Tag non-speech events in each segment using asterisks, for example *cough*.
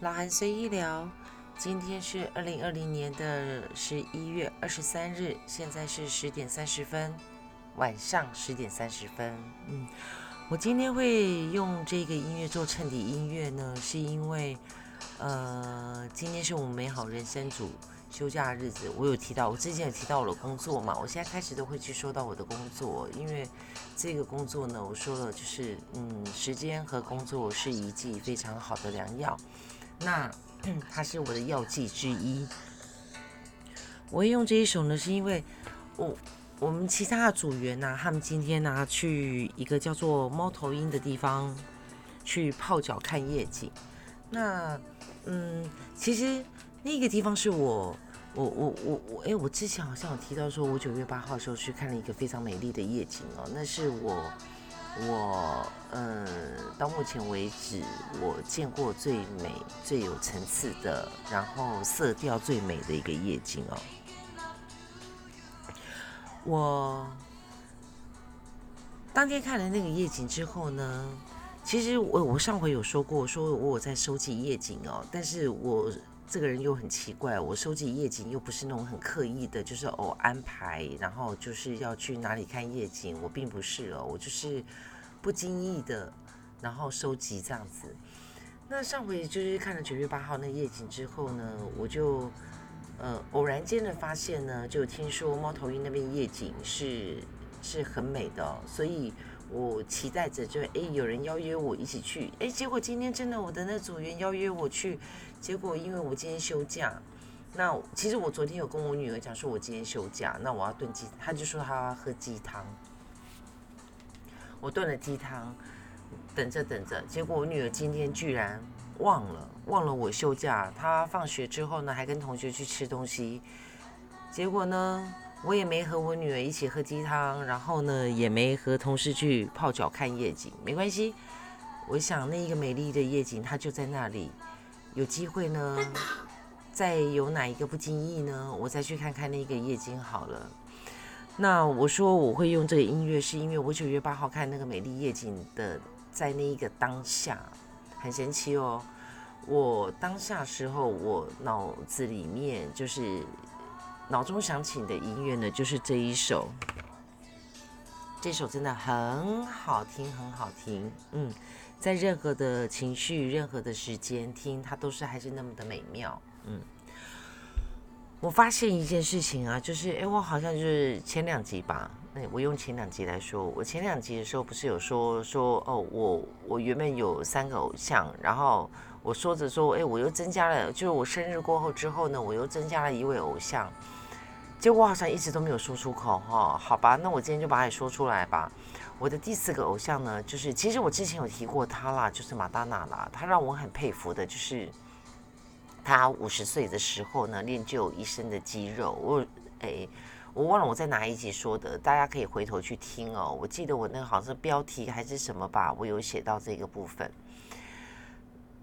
老韩随意聊，今天是二零二零年的十一月二十三日，现在是十点三十分，晚上十点三十分。嗯，我今天会用这个音乐做衬底音乐呢，是因为，呃，今天是我们美好人生组休假日子。我有提到，我之前有提到我的工作嘛，我现在开始都会去说到我的工作，因为这个工作呢，我说了就是，嗯，时间和工作是一剂非常好的良药。那它是我的药剂之一。我会用这一首呢，是因为我我们其他的组员呢，他们今天呢去一个叫做猫头鹰的地方去泡脚看夜景。那嗯，其实那个地方是我我我我我哎，我之前好像有提到说，我九月八号的时候去看了一个非常美丽的夜景哦，那是我。我嗯，到目前为止，我见过最美、最有层次的，然后色调最美的一个夜景哦。我当天看了那个夜景之后呢，其实我我上回有说过，说我在收集夜景哦，但是我这个人又很奇怪，我收集夜景又不是那种很刻意的，就是哦安排，然后就是要去哪里看夜景，我并不是哦，我就是。不经意的，然后收集这样子。那上回就是看了九月八号那夜景之后呢，我就呃偶然间的发现呢，就听说猫头鹰那边夜景是是很美的，所以我期待着就哎有人邀约我一起去，哎结果今天真的我的那组员邀约我去，结果因为我今天休假，那其实我昨天有跟我女儿讲说我今天休假，那我要炖鸡，她就说她要喝鸡汤。我炖了鸡汤，等着等着，结果我女儿今天居然忘了，忘了我休假。她放学之后呢，还跟同学去吃东西。结果呢，我也没和我女儿一起喝鸡汤，然后呢，也没和同事去泡脚看夜景。没关系，我想那一个美丽的夜景，它就在那里。有机会呢，再有哪一个不经意呢，我再去看看那个夜景好了。那我说我会用这个音乐，是因为我九月八号看那个美丽夜景的，在那一个当下，很神奇哦。我当下时候，我脑子里面就是脑中想起的音乐呢，就是这一首。这首真的很好听，很好听。嗯，在任何的情绪、任何的时间听，它都是还是那么的美妙。嗯。我发现一件事情啊，就是哎，我好像就是前两集吧，那我用前两集来说，我前两集的时候不是有说说哦，我我原本有三个偶像，然后我说着说，哎，我又增加了，就是我生日过后之后呢，我又增加了一位偶像，结果好像一直都没有说出口哈，好吧，那我今天就把它说出来吧。我的第四个偶像呢，就是其实我之前有提过他啦，就是马达娜啦，他让我很佩服的，就是。他五十岁的时候呢，练就一身的肌肉。我哎，我忘了我在哪一集说的，大家可以回头去听哦。我记得我那个好像是标题还是什么吧，我有写到这个部分。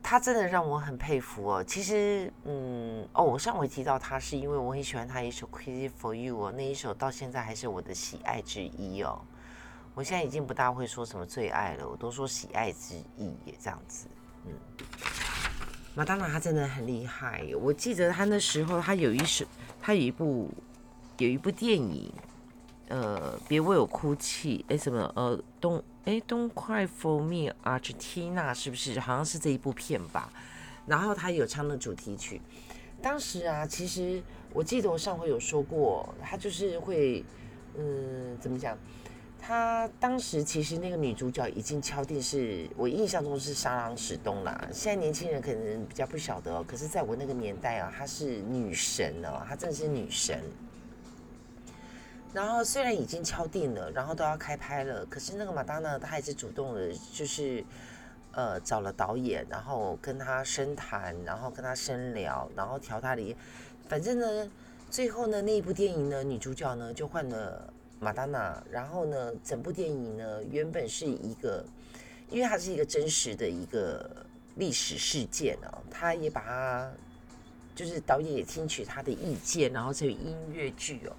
他真的让我很佩服哦。其实，嗯，哦，我上回提到他是因为我很喜欢他一首《Crazy for You》哦，那一首到现在还是我的喜爱之一哦。我现在已经不大会说什么最爱了，我都说喜爱之一这样子，嗯。马当娜他真的很厉害，我记得他那时候他有一首，他有一部有一部电影，呃，别为我哭泣，哎，什么，呃，东，哎，Don't Cry for Me，Argentina，是不是？好像是这一部片吧。然后他有唱的主题曲，当时啊，其实我记得我上回有说过，他就是会，嗯，怎么讲？他当时其实那个女主角已经敲定是，我印象中是沙朗史东啦。现在年轻人可能比较不晓得哦，可是在我那个年代啊，她是女神哦，她真的是女神。然后虽然已经敲定了，然后都要开拍了，可是那个马丹娜，她还是主动的，就是呃找了导演，然后跟他深谈，然后跟他深聊，然后调他的，反正呢，最后呢那一部电影呢，女主角呢就换了。马丹娜，然后呢，整部电影呢，原本是一个，因为它是一个真实的一个历史事件哦，他也把它，就是导演也听取他的意见，然后这个音乐剧哦，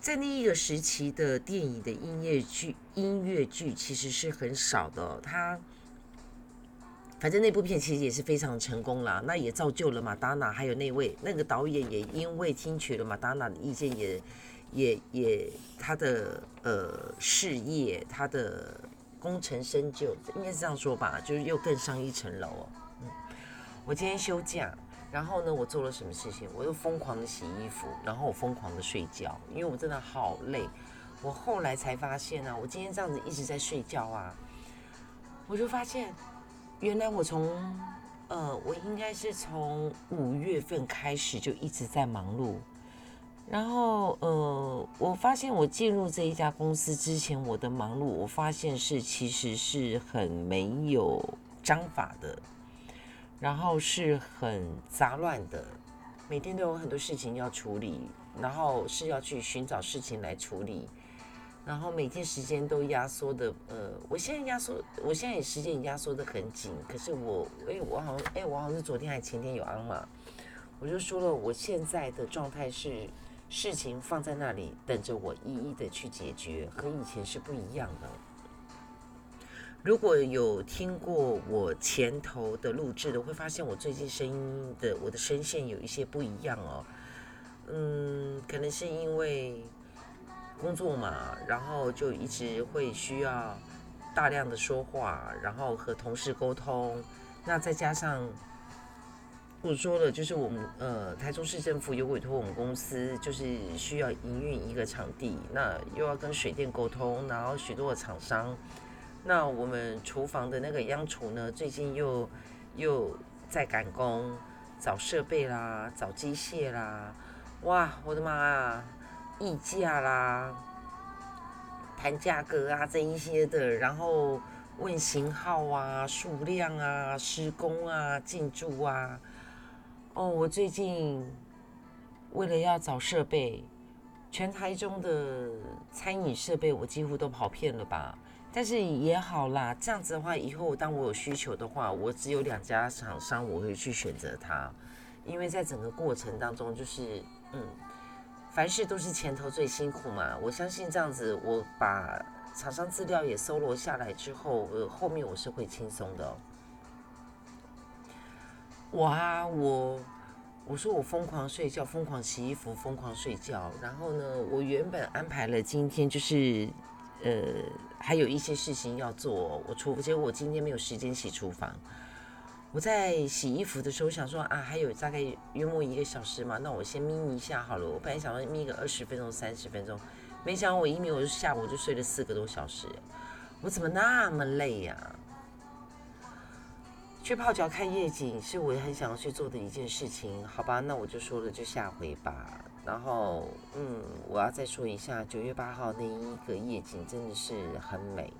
在那一个时期的电影的音乐剧，音乐剧其实是很少的，它反正那部片其实也是非常成功啦，那也造就了马达娜，还有那位那个导演也因为听取了马达娜的意见，也也也他的呃事业，他的功成身就，应该是这样说吧，就是又更上一层楼哦。嗯，我今天休假，然后呢，我做了什么事情？我又疯狂的洗衣服，然后我疯狂的睡觉，因为我真的好累。我后来才发现呢，我今天这样子一直在睡觉啊，我就发现。原来我从，呃，我应该是从五月份开始就一直在忙碌，然后，呃，我发现我进入这一家公司之前，我的忙碌，我发现是其实是很没有章法的，然后是很杂乱的，每天都有很多事情要处理，然后是要去寻找事情来处理。然后每天时间都压缩的，呃，我现在压缩，我现在也时间压缩的很紧。可是我，哎，我好像，哎，我好像是昨天还前天有安嘛，我就说了，我现在的状态是事情放在那里等着我一一的去解决，和以前是不一样的。如果有听过我前头的录制的，会发现我最近声音的我的声线有一些不一样哦。嗯，可能是因为。工作嘛，然后就一直会需要大量的说话，然后和同事沟通。那再加上我说了，就是我们呃台中市政府有委托我们公司，就是需要营运一个场地，那又要跟水电沟通，然后许多的厂商。那我们厨房的那个央厨呢，最近又又在赶工，找设备啦，找机械啦。哇，我的妈啊！议价啦，谈价格啊，这一些的，然后问型号啊、数量啊、施工啊、进驻啊。哦，我最近为了要找设备，全台中的餐饮设备我几乎都跑遍了吧。但是也好啦，这样子的话，以后当我有需求的话，我只有两家厂商我会去选择它，因为在整个过程当中，就是嗯。凡事都是前头最辛苦嘛，我相信这样子，我把厂商资料也搜罗下来之后，呃，后面我是会轻松的。我啊，我我说我疯狂睡觉，疯狂洗衣服，疯狂睡觉。然后呢，我原本安排了今天就是，呃，还有一些事情要做，我厨，结果我今天没有时间洗厨房。我在洗衣服的时候想说啊，还有大概约莫一个小时嘛，那我先眯一下好了。我本来想要眯个二十分钟、三十分钟，没想到我一眯我就下午就睡了四个多小时。我怎么那么累呀？去泡脚看夜景是我很想要去做的一件事情，好吧？那我就说了，就下回吧。然后，嗯，我要再说一下，九月八号那一个夜景真的是很美，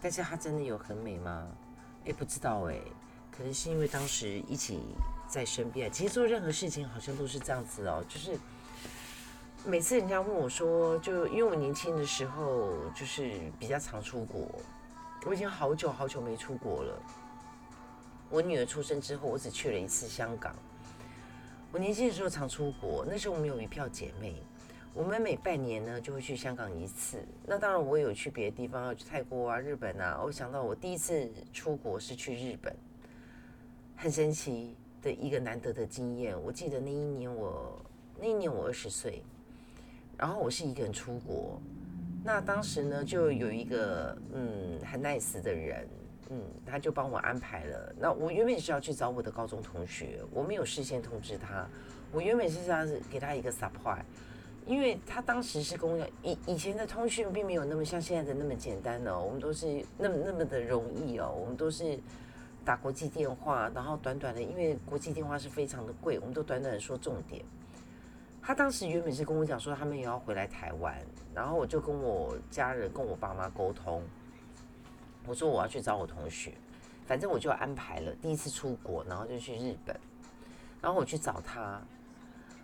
但是它真的有很美吗？哎，不知道哎。可能是因为当时一起在身边，其实做任何事情好像都是这样子哦。就是每次人家问我说，就因为我年轻的时候就是比较常出国，我已经好久好久没出国了。我女儿出生之后，我只去了一次香港。我年轻的时候常出国，那时候我们有一票姐妹，我们每半年呢就会去香港一次。那当然我也有去别的地方，去泰国啊、日本啊。我想到我第一次出国是去日本。很神奇的一个难得的经验。我记得那一年我那一年我二十岁，然后我是一个人出国。那当时呢，就有一个嗯很 nice 的人，嗯，他就帮我安排了。那我原本是要去找我的高中同学，我没有事先通知他。我原本是想给他一个 surprise，因为他当时是跟我讲以以前的通讯并没有那么像现在的那么简单哦，我们都是那么那么的容易哦，我们都是。打国际电话，然后短短的，因为国际电话是非常的贵，我们都短短的说重点。他当时原本是跟我讲说他们也要回来台湾，然后我就跟我家人跟我爸妈沟通，我说我要去找我同学，反正我就安排了第一次出国，然后就去日本，然后我去找他，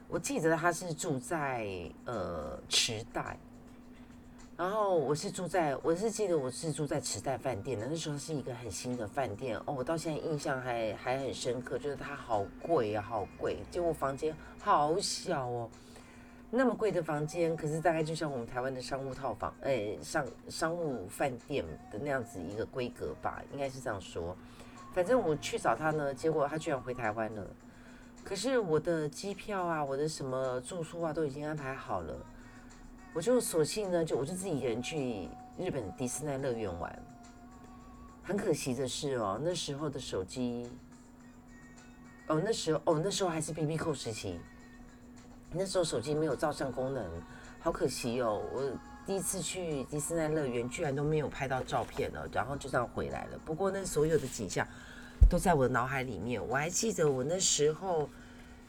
我记得他是住在呃池袋。然后我是住在，我是记得我是住在池袋饭店的，那时候是一个很新的饭店哦，我到现在印象还还很深刻，就是它好贵啊，好贵，结果房间好小哦，那么贵的房间，可是大概就像我们台湾的商务套房，哎，商商务饭店的那样子一个规格吧，应该是这样说。反正我去找他呢，结果他居然回台湾了。可是我的机票啊，我的什么住宿啊，都已经安排好了。我就索性呢，就我就自己一个人去日本迪士尼乐园玩。很可惜的是哦，那时候的手机，哦那时候哦那时候还是 B B 扣时期，那时候手机没有照相功能，好可惜哦。我第一次去迪士尼乐园，居然都没有拍到照片了，然后就这样回来了。不过那所有的景象都在我的脑海里面，我还记得我那时候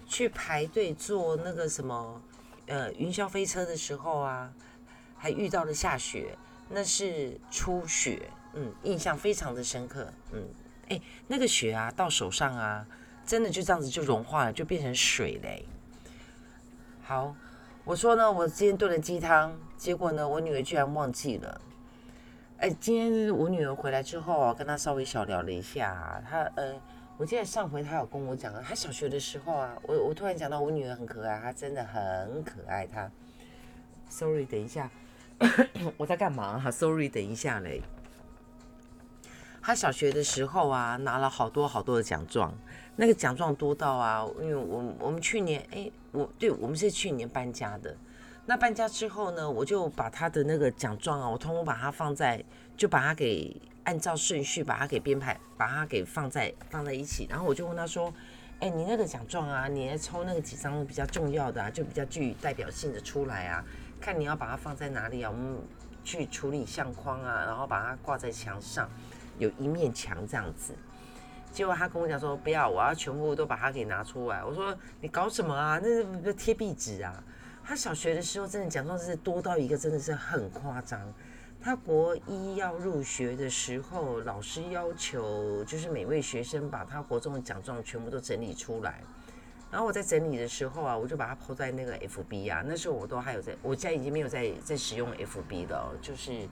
去排队坐那个什么呃云霄飞车的时候啊，还遇到了下雪，那是初雪。嗯，印象非常的深刻。嗯，哎，那个雪啊，到手上啊，真的就这样子就融化了，就变成水嘞。好，我说呢，我今天炖了鸡汤，结果呢，我女儿居然忘记了。哎，今天我女儿回来之后啊，跟她稍微小聊了一下。她呃，我记得上回她有跟我讲，她小学的时候啊，我我突然讲到我女儿很可爱，她真的很可爱。她，sorry，等一下，*coughs* 我在干嘛？哈，sorry，等一下嘞。她小学的时候啊，拿了好多好多的奖状，那个奖状多到啊，因为我我们去年哎，我对我们是去年搬家的，那搬家之后呢，我就把他的那个奖状啊，我通通把它放在，就把它给按照顺序把它给编排，把它给放在放在一起，然后我就问他说，哎，你那个奖状啊，你来抽那个几张比较重要的，啊，就比较具代表性的出来啊，看你要把它放在哪里啊，我们去处理相框啊，然后把它挂在墙上。有一面墙这样子，结果他跟我讲说不要，我要全部都把它给拿出来。我说你搞什么啊？那是贴壁纸啊！他小学的时候真的奖状是多到一个真的是很夸张。他国一要入学的时候，老师要求就是每位学生把他国中的奖状全部都整理出来。然后我在整理的时候啊，我就把它抛在那个 FB 啊。那时候我都还有在，我现在已经没有在在使用 FB 了，就是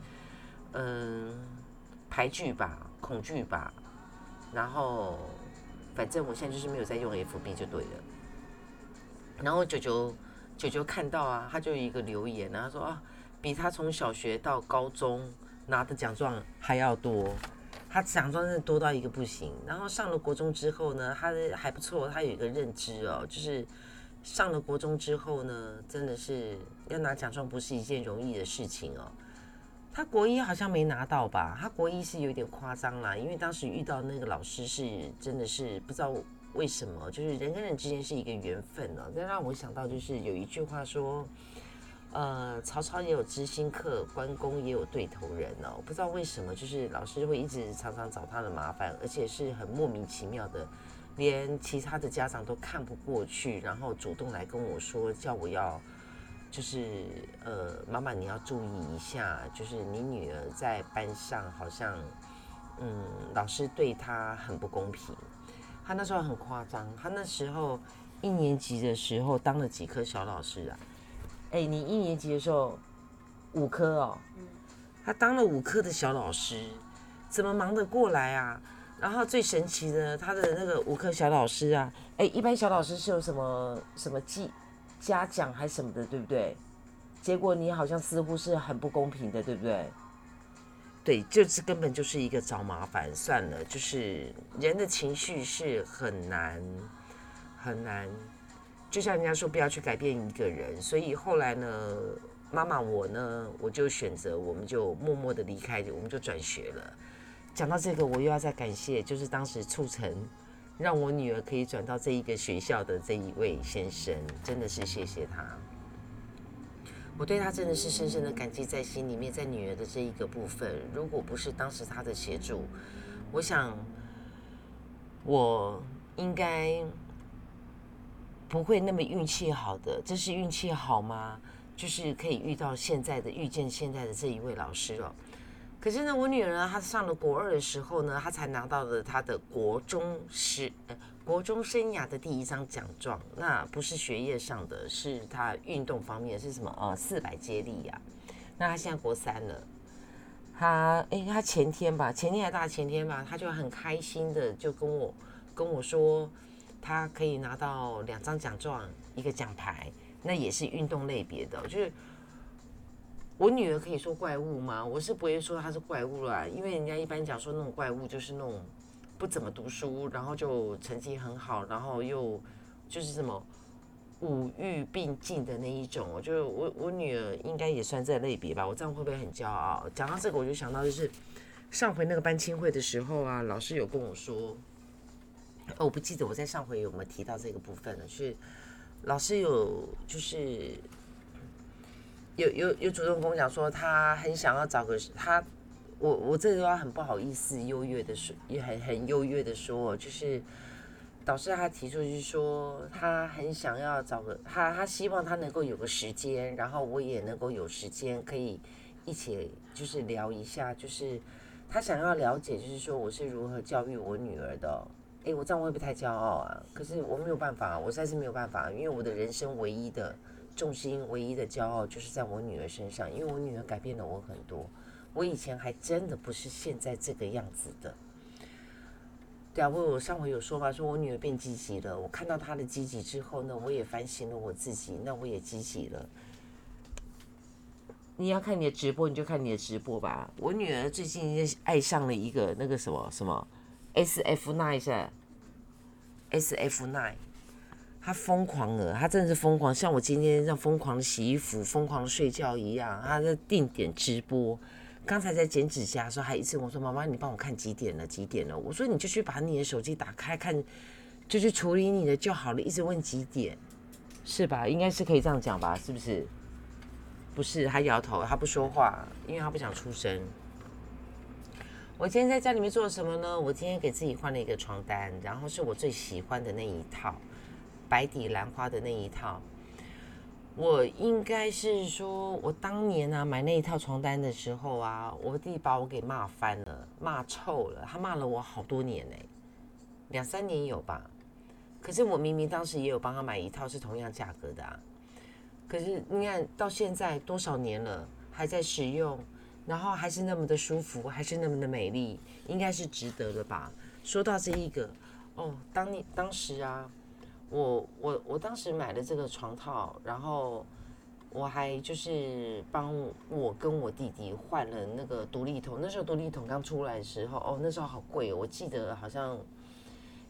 嗯。排剧吧，恐惧吧，然后反正我现在就是没有在用 FB 就对了。然后九九九九看到啊，他就有一个留言，他说啊，比他从小学到高中拿的奖状还要多，他奖状真的多到一个不行。然后上了国中之后呢，他的还不错，他有一个认知哦，就是上了国中之后呢，真的是要拿奖状不是一件容易的事情哦。他国一好像没拿到吧？他国一是有点夸张啦，因为当时遇到那个老师是真的是不知道为什么，就是人跟人之间是一个缘分呢。这让我想到就是有一句话说，呃，曹操也有知心客，关公也有对头人哦。不知道为什么，就是老师会一直常常找他的麻烦，而且是很莫名其妙的，连其他的家长都看不过去，然后主动来跟我说，叫我要。就是呃，妈妈你要注意一下，就是你女儿在班上好像，嗯，老师对她很不公平。她那时候很夸张，她那时候一年级的时候当了几科小老师啊？哎，你一年级的时候五科哦，她当了五科的小老师，怎么忙得过来啊？然后最神奇的，他的那个五科小老师啊，哎，一般小老师是有什么什么记？嘉奖还什么的，对不对？结果你好像似乎是很不公平的，对不对？对，就是根本就是一个找麻烦。算了，就是人的情绪是很难很难，就像人家说不要去改变一个人。所以后来呢，妈妈我呢，我就选择，我们就默默的离开，我们就转学了。讲到这个，我又要再感谢，就是当时促成。让我女儿可以转到这一个学校的这一位先生，真的是谢谢他。我对他真的是深深的感激在心里面，在女儿的这一个部分，如果不是当时他的协助，我想我应该不会那么运气好的。这是运气好吗？就是可以遇到现在的遇见现在的这一位老师了。可是呢，我女儿，她上了国二的时候呢，她才拿到了她的国中师呃国中生涯的第一张奖状。那不是学业上的，是她运动方面是什么？呃，四百接力呀。那她现在国三了，她哎，她前天吧，前天还大前天吧，她就很开心的就跟我跟我说，她可以拿到两张奖状，一个奖牌，那也是运动类别的，就是。我女儿可以说怪物吗？我是不会说她是怪物啦，因为人家一般讲说那种怪物就是那种不怎么读书，然后就成绩很好，然后又就是什么五育并进的那一种。我就我我女儿应该也算在类别吧。我这样会不会很骄傲？讲到这个，我就想到就是上回那个班亲会的时候啊，老师有跟我说，我不记得我在上回有没有提到这个部分了，是老师有就是有有有主动跟我讲说，他很想要找个他。我我这句话很不好意思，优越的说，也很很优越的说，就是导师他提出就是说，他很想要找个他，他希望他能够有个时间，然后我也能够有时间可以一起就是聊一下，就是他想要了解，就是说我是如何教育我女儿的。诶，我这样会不会太骄傲啊？可是我没有办法，我实在是没有办法，因为我的人生唯一的重心、唯一的骄傲就是在我女儿身上，因为我女儿改变了我很多。我以前还真的不是现在这个样子的，对啊，我我上回有说嘛，说我女儿变积极了。我看到她的积极之后呢，我也反省了我自己，那我也积极了。你要看你的直播，你就看你的直播吧。我女儿最近爱上了一个那个什么什么 S F Nine 是 S F Nine，他疯狂了，他真的是疯狂，像我今天这样疯狂的洗衣服、疯狂的睡觉一样，他在定点直播。刚才在剪指甲的时候，还一直我说：“妈妈，你帮我看几点了？几点了？”我说：“你就去把你的手机打开看，就去处理你的就好了。”一直问几点，是吧？应该是可以这样讲吧？是不是？不是，他摇头，他不说话，因为他不想出声。我今天在家里面做了什么呢？我今天给自己换了一个床单，然后是我最喜欢的那一套，白底兰花的那一套。我应该是说，我当年啊买那一套床单的时候啊，我弟把我给骂翻了，骂臭了。他骂了我好多年呢，两三年有吧。可是我明明当时也有帮他买一套是同样价格的啊。可是你看到现在多少年了，还在使用，然后还是那么的舒服，还是那么的美丽，应该是值得的吧。说到这一个，哦，当你当时啊。我我我当时买了这个床套，然后我还就是帮我跟我弟弟换了那个独立桶。那时候独立桶刚出来的时候，哦，那时候好贵，哦我记得好像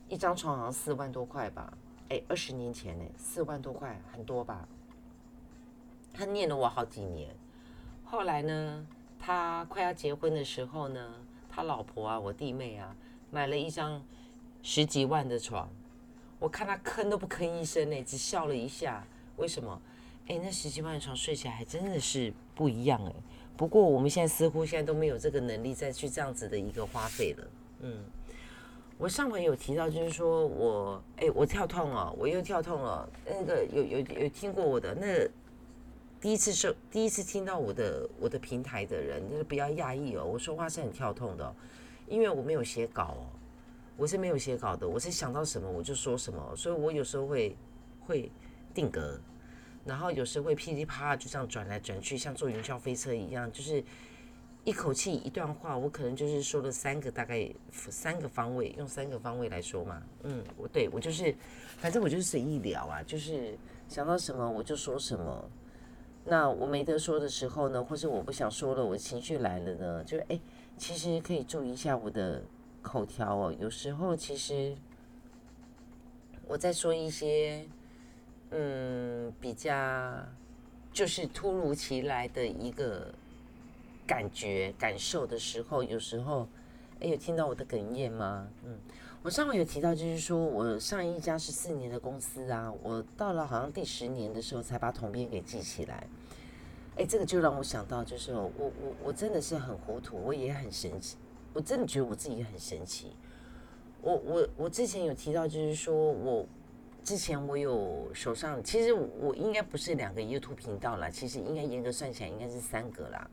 一张床好像四万多块吧？哎，二十年前呢，四万多块很多吧？他念了我好几年。后来呢，他快要结婚的时候呢，他老婆啊，我弟妹啊，买了一张十几万的床。我看他吭都不吭一声呢，只笑了一下。为什么？哎，那十七万的床睡起来还真的是不一样哎。不过我们现在似乎现在都没有这个能力再去这样子的一个花费了。嗯，我上回有提到，就是说我哎，我跳痛了，我又跳痛了。那个有有有听过我的那第一次收第一次听到我的我的平台的人，就是不要讶异哦，我说话是很跳痛的，因为我没有写稿哦。我是没有写稿的，我是想到什么我就说什么，所以我有时候会会定格，然后有时会噼里啪啦就这样转来转去，像坐云霄飞车一样，就是一口气一段话，我可能就是说了三个大概三个方位，用三个方位来说嘛。嗯，我对我就是，反正我就是随意聊啊，就是想到什么我就说什么。那我没得说的时候呢，或是我不想说了，我情绪来了呢，就是哎，其实可以注意一下我的。口条哦，有时候其实我在说一些嗯比较就是突如其来的一个感觉感受的时候，有时候哎有听到我的哽咽吗？嗯，我上回有提到，就是说我上一家是四年的公司啊，我到了好像第十年的时候才把统编给记起来。哎，这个就让我想到，就是我我我真的是很糊涂，我也很神奇。我真的觉得我自己很神奇。我我我之前有提到，就是说我之前我有手上，其实我应该不是两个 YouTube 频道啦，其实应该严格算起来应该是三个啦。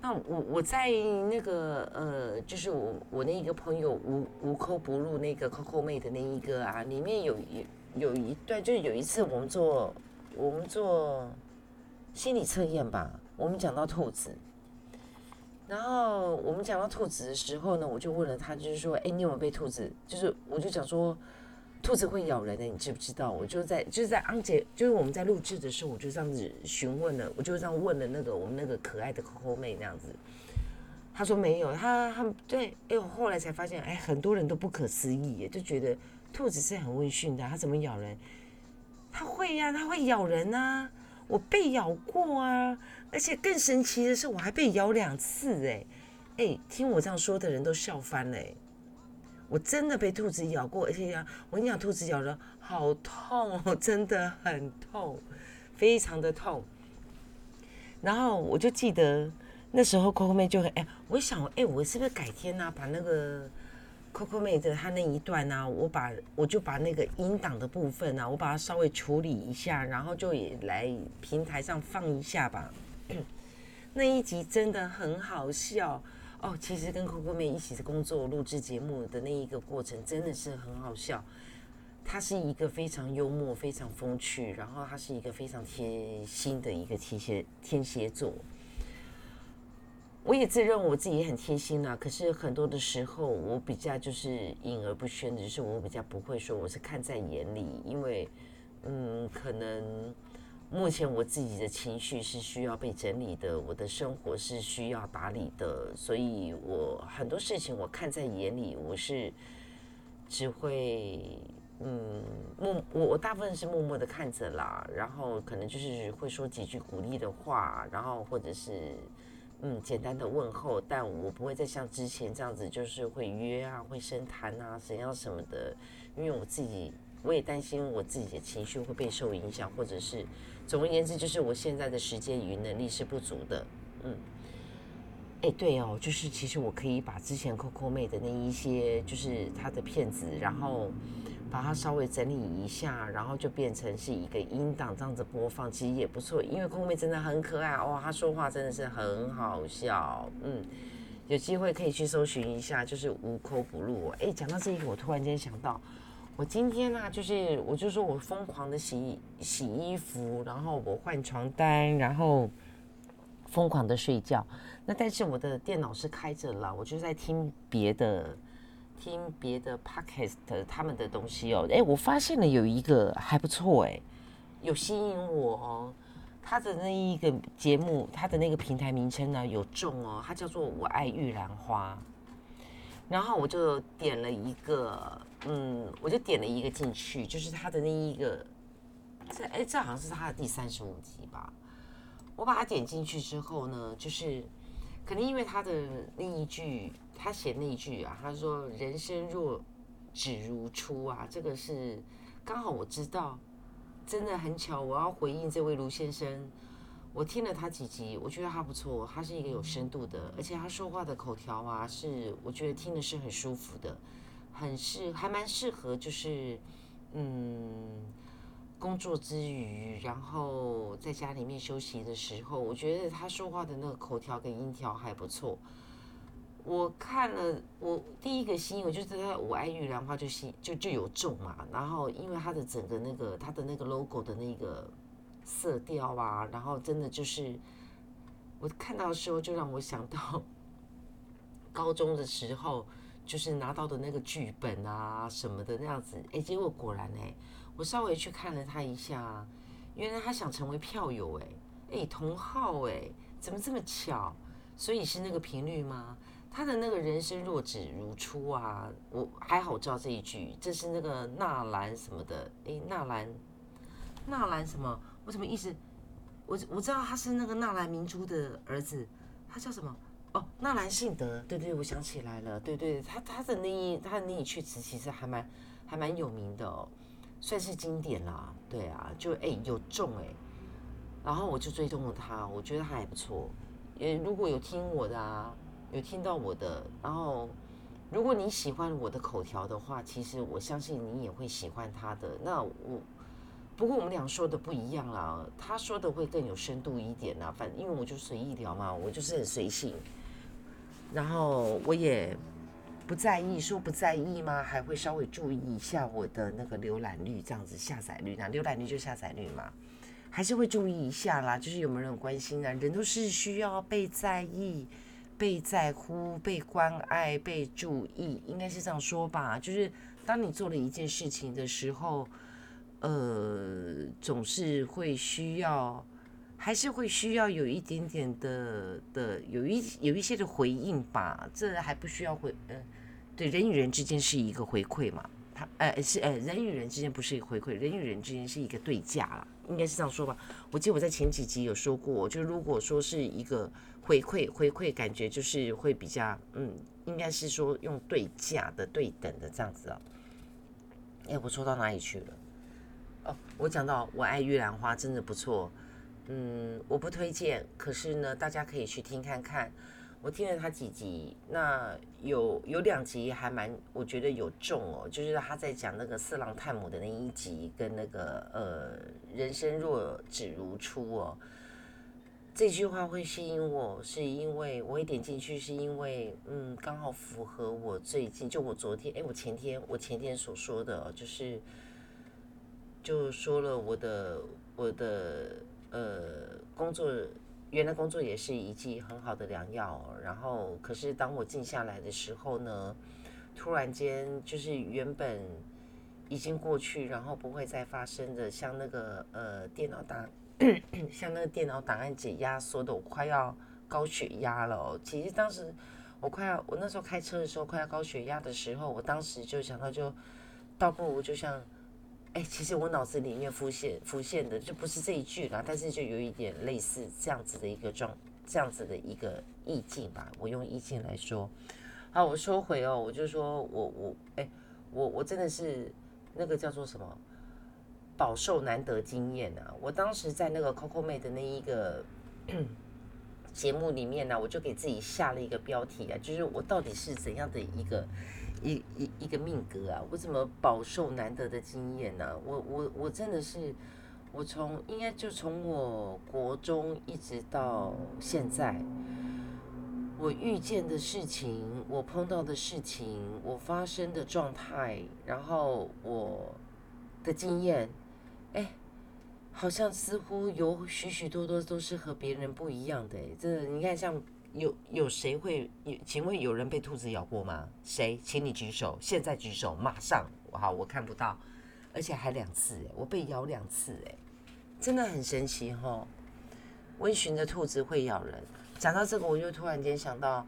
那我我在那个呃，就是我我那一个朋友无无扣不入那个 Coco 妹的那一个啊，里面有一有一段，就是有一次我们做我们做心理测验吧，我们讲到兔子。然后我们讲到兔子的时候呢，我就问了他，就是说，哎，你有没有被兔子？就是我就讲说，兔子会咬人的，你知不知道？我就在就是在安姐，就是我们在录制的时候，我就这样子询问了，我就这样问了那个我们那个可爱的 Coco 妹那样子。他说没有，他他对，哎，我后来才发现，哎，很多人都不可思议，就觉得兔子是很温驯的，它怎么咬人？它会呀，它会咬人啊！我被咬过啊，而且更神奇的是，我还被咬两次，哎，哎，听我这样说的人都笑翻了，我真的被兔子咬过，而且呀，我跟你讲，兔子咬人好痛哦，真的很痛，非常的痛。然后我就记得。那时候 Coco 妹就很哎，我想哎，我是不是改天呢，把那个 Coco 妹的她那一段呢，我把我就把那个音档的部分呢，我把它稍微处理一下，然后就也来平台上放一下吧。那一集真的很好笑哦，其实跟 Coco 妹一起工作录制节目的那一个过程真的是很好笑。她是一个非常幽默、非常风趣，然后她是一个非常贴心的一个天蝎天蝎座。我也自认我自己很贴心啦，可是很多的时候我比较就是隐而不宣的，就是我比较不会说我是看在眼里，因为嗯，可能目前我自己的情绪是需要被整理的，我的生活是需要打理的，所以我很多事情我看在眼里，我是只会嗯默我我大部分是默默的看着啦，然后可能就是会说几句鼓励的话，然后或者是。嗯，简单的问候，但我不会再像之前这样子，就是会约啊，会深谈啊，怎样什么的。因为我自己，我也担心我自己的情绪会被受影响，或者是，总而言之，就是我现在的时间与能力是不足的。嗯，哎，对哦，就是其实我可以把之前 Coco 妹的那一些，就是她的片子，然后。把它稍微整理一下，然后就变成是一个音档这样子播放，其实也不错。因为 Coco 妹真的很可爱哇，她说话真的是很好笑。嗯，有机会可以去搜寻一下，就是无口不入。哎，讲到这个，我突然间想到，我今天呢，就是我就说我疯狂的洗洗衣服，然后我换床单，然后疯狂的睡觉。那但是我的电脑是开着了，我就在听别的。听别的 podcast 他们的东西哦，哎，我发现了有一个还不错哎，有吸引我哦。他的那一个节目，他的那个平台名称呢有中哦，它叫做我爱玉兰花。然后我就点了一个，嗯，我就点了一个进去，就是他的那一个，这哎，这好像是他的第三十五集吧。我把它点进去之后呢，就是可能因为他的那一句。他写那一句啊，他说“人生若只如初”啊，这个是刚好我知道，真的很巧，我要回应这位卢先生。我听了他几集，我觉得他不错，他是一个有深度的，而且他说话的口条啊，是我觉得听的是很舒服的，很适，还蛮适合，就是嗯，工作之余，然后在家里面休息的时候，我觉得他说话的那个口条跟音调还不错。我看了，我第一个心我就是他我爱玉兰花就心就就有中嘛，然后因为它的整个那个它的那个 logo 的那个色调啊，然后真的就是我看到的时候就让我想到 *laughs* 高中的时候，就是拿到的那个剧本啊什么的那样子，哎，结果果然哎，我稍微去看了他一下，原来他想成为票友哎，哎同号哎，怎么这么巧？所以是那个频率吗？他的那个人生若只如初啊，我还好知道这一句，这是那个纳兰什么的，诶，纳兰，纳兰什么？我什么意思？我我知道他是那个纳兰明珠的儿子，他叫什么？哦，纳兰性德，对对，我想起来了，对对，他他的那一他的那一阙词其实还蛮还蛮有名的哦，算是经典啦，对啊，就诶有中诶。然后我就追踪了他，我觉得他还不错，也如果有听我的啊。有听到我的，然后如果你喜欢我的口条的话，其实我相信你也会喜欢他的。那我不过我们俩说的不一样啦，他说的会更有深度一点啦。反正因为我就随意聊嘛，我就是很随性，然后我也不在意，说不在意吗？还会稍微注意一下我的那个浏览率，这样子下载率，那浏览率就下载率嘛，还是会注意一下啦。就是有没有人关心啊？人都是需要被在意。被在乎、被关爱、被注意，应该是这样说吧。就是当你做了一件事情的时候，呃，总是会需要还是会需要有一点点的的有一有一些的回应吧。这还不需要回，呃，对，人与人之间是一个回馈嘛。他，呃，是，呃，人与人之间不是一个回馈，人与人之间是一个对价了，应该是这样说吧。我记得我在前几集有说过，就如果说是一个回馈，回馈感觉就是会比较，嗯，应该是说用对价的、对等的这样子啊。哎，我说到哪里去了？哦，我讲到我爱玉兰花真的不错，嗯，我不推荐，可是呢，大家可以去听看看。我听了他几集，那有有两集还蛮，我觉得有中哦，就是他在讲那个色狼探母的那一集，跟那个呃人生若只如初哦，这句话会吸引我，是因为我一点进去，是因为嗯刚好符合我最近就我昨天哎我前天我前天所说的哦，就是就说了我的我的呃工作。原来工作也是一剂很好的良药，然后可是当我静下来的时候呢，突然间就是原本已经过去，然后不会再发生的，像那个呃电脑档，*clears throat* 像那个电脑档案解压缩的，我快要高血压了。其实当时我快要，我那时候开车的时候快要高血压的时候，我当时就想到就倒不如就像。哎，其实我脑子里面浮现浮现的就不是这一句啦，但是就有一点类似这样子的一个状，这样子的一个意境吧。我用意境来说，好，我收回哦，我就说我我哎，我我真的是那个叫做什么，饱受难得经验啊！我当时在那个 Coco 妹的那一个 *clears throat* 节目里面呢，我就给自己下了一个标题啊，就是我到底是怎样的一个。一一一个命格啊，我怎么饱受难得的经验呢？我我我真的是，我从应该就从我国中一直到现在，我遇见的事情，我碰到的事情，我发生的状态，然后我的经验，哎，好像似乎有许许多多都是和别人不一样的。这你看像。有有谁会？有请问有人被兔子咬过吗？谁？请你举手，现在举手，马上！好，我看不到，而且还两次，我被咬两次哎，真的很神奇哈。温驯的兔子会咬人。讲到这个，我就突然间想到，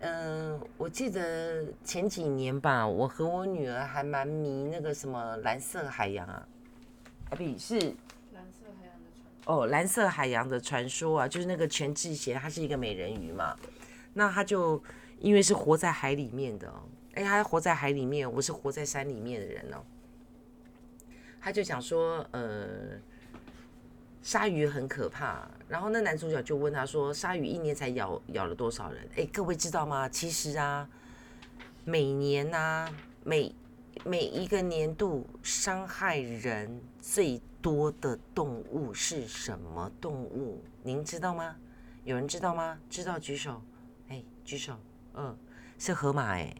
嗯，我记得前几年吧，我和我女儿还蛮迷那个什么蓝色海洋啊，啊不，是。哦，蓝色海洋的传说啊，就是那个全智贤，他是一个美人鱼嘛。那他就因为是活在海里面的，哎，他活在海里面，我是活在山里面的人哦。他就讲说，呃，鲨鱼很可怕。然后那男主角就问他说，鲨鱼一年才咬咬了多少人？哎，各位知道吗？其实啊，每年呐，每每一个年度伤害人最。多的动物是什么动物？您知道吗？有人知道吗？知道举手。哎，举手。嗯，是河马。哎，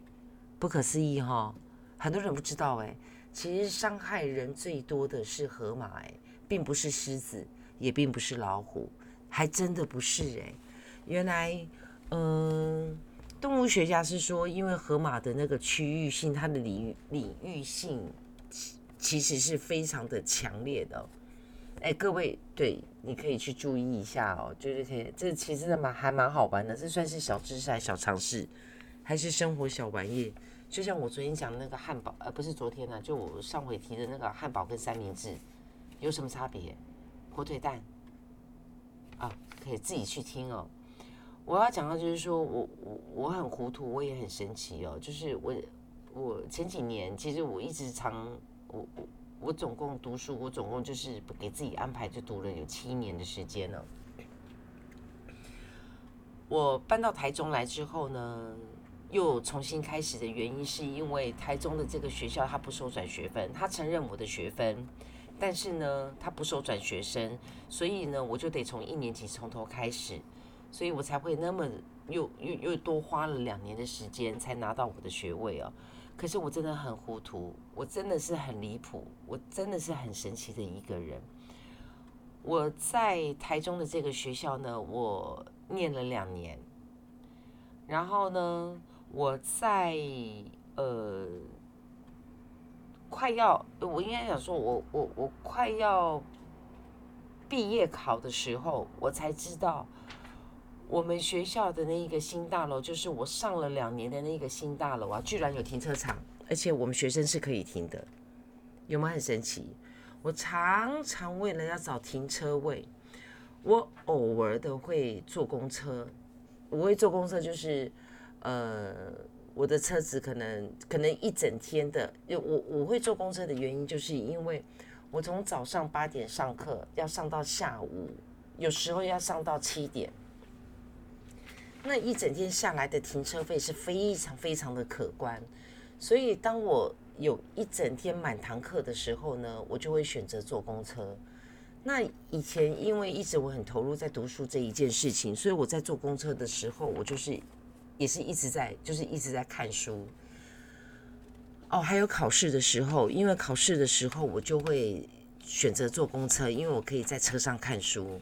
不可思议哈，很多人不知道哎。其实伤害人最多的是河马哎，并不是狮子，也并不是老虎，还真的不是哎。原来，嗯，动物学家是说，因为河马的那个区域性，它的领域领域性。其实是非常的强烈的，哎，各位，对，你可以去注意一下哦。就是这这其实蛮还蛮好玩的，这算是小知识、小常识，还是生活小玩意？就像我昨天讲的那个汉堡，呃，不是昨天呢，就我上回提的那个汉堡跟三明治有什么差别？火腿蛋啊，可以自己去听哦。我要讲到就是说我我我很糊涂，我也很神奇哦。就是我我前几年其实我一直常。我我我总共读书，我总共就是给自己安排，就读了有七年的时间了。我搬到台中来之后呢，又重新开始的原因，是因为台中的这个学校它不收转学分，他承认我的学分，但是呢，他不收转学生，所以呢，我就得从一年级从头开始，所以我才会那么又又又多花了两年的时间才拿到我的学位哦。可是我真的很糊涂，我真的是很离谱，我真的是很神奇的一个人。我在台中的这个学校呢，我念了两年，然后呢，我在呃快要，我应该想说，我我我快要毕业考的时候，我才知道我们学校的那一个新大楼，就是我上了两年的那个新大楼啊，居然有停车场，而且我们学生是可以停的，有没有很神奇？我常常为了要找停车位，我偶尔的会坐公车。我会坐公车，就是呃，我的车子可能可能一整天的。我我会坐公车的原因，就是因为我从早上八点上课，要上到下午，有时候要上到七点。那一整天下来的停车费是非常非常的可观，所以当我有一整天满堂课的时候呢，我就会选择坐公车。那以前因为一直我很投入在读书这一件事情，所以我在坐公车的时候，我就是也是一直在就是一直在看书。哦，还有考试的时候，因为考试的时候我就会选择坐公车，因为我可以在车上看书。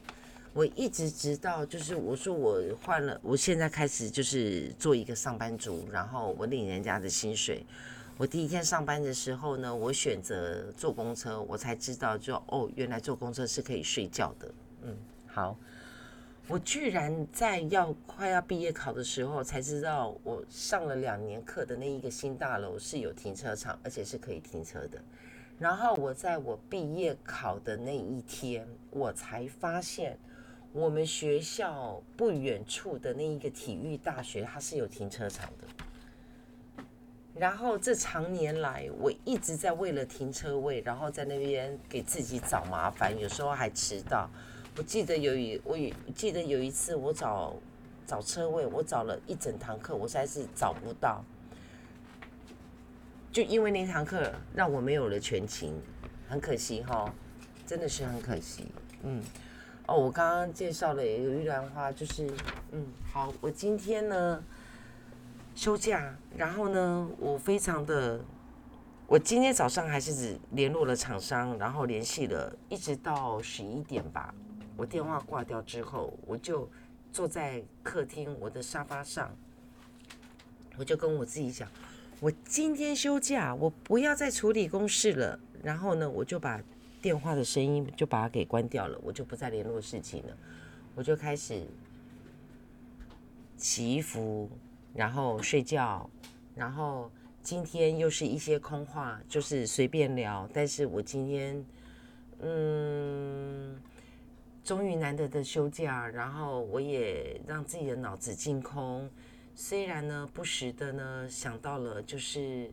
我一直直到就是我说我换了，我现在开始就是做一个上班族，然后我领人家的薪水。我第一天上班的时候呢，我选择坐公车，我才知道就哦，原来坐公车是可以睡觉的。嗯，好，我居然在要快要毕业考的时候才知道，我上了两年课的那一个新大楼是有停车场，而且是可以停车的。然后我在我毕业考的那一天，我才发现我们学校不远处的那一个体育大学，它是有停车场的。然后这长年来，我一直在为了停车位，然后在那边给自己找麻烦，有时候还迟到。我记得有一，我记得有一次我找找车位，我找了一整堂课，我实在是找不到。就因为那堂课让我没有了全勤，很可惜哈，真的是很可惜。嗯，哦，我刚刚介绍了有一段话，就是嗯，好，我今天呢。休假，然后呢，我非常的，我今天早上还是只联络了厂商，然后联系了，一直到十一点吧。我电话挂掉之后，我就坐在客厅我的沙发上，我就跟我自己讲，我今天休假，我不要再处理公事了。然后呢，我就把电话的声音就把它给关掉了，我就不再联络事情了，我就开始祈福。然后睡觉，然后今天又是一些空话，就是随便聊。但是我今天，嗯，终于难得的休假，然后我也让自己的脑子净空。虽然呢，不时的呢想到了，就是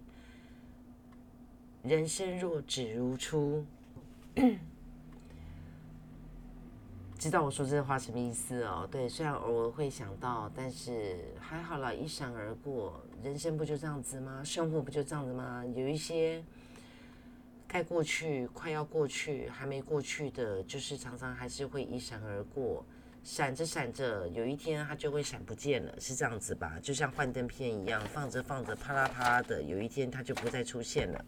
人生若只如初。*clears throat* 知道我说这话什么意思哦？对，虽然偶尔会想到，但是还好了，一闪而过。人生不就这样子吗？生活不就这样子吗？有一些该过去、快要过去、还没过去的，就是常常还是会一闪而过，闪着闪着，有一天它就会闪不见了，是这样子吧？就像幻灯片一样，放着放着，啪啦啪啦的，有一天它就不再出现了。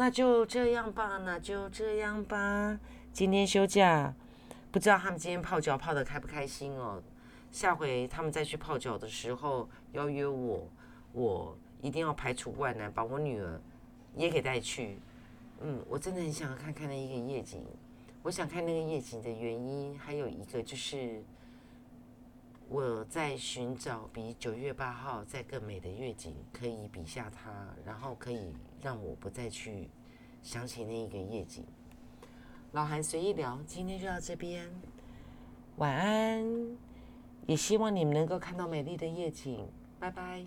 那就这样吧，那就这样吧。今天休假。不知道他们今天泡脚泡的开不开心哦？下回他们再去泡脚的时候邀约我，我一定要排除万难，把我女儿也给带去。嗯，我真的很想要看看那一个夜景。我想看那个夜景的原因，还有一个就是我在寻找比九月八号再更美的夜景，可以比下它，然后可以让我不再去想起那一个夜景。老韩随意聊，今天就到这边，晚安。也希望你们能够看到美丽的夜景，拜拜。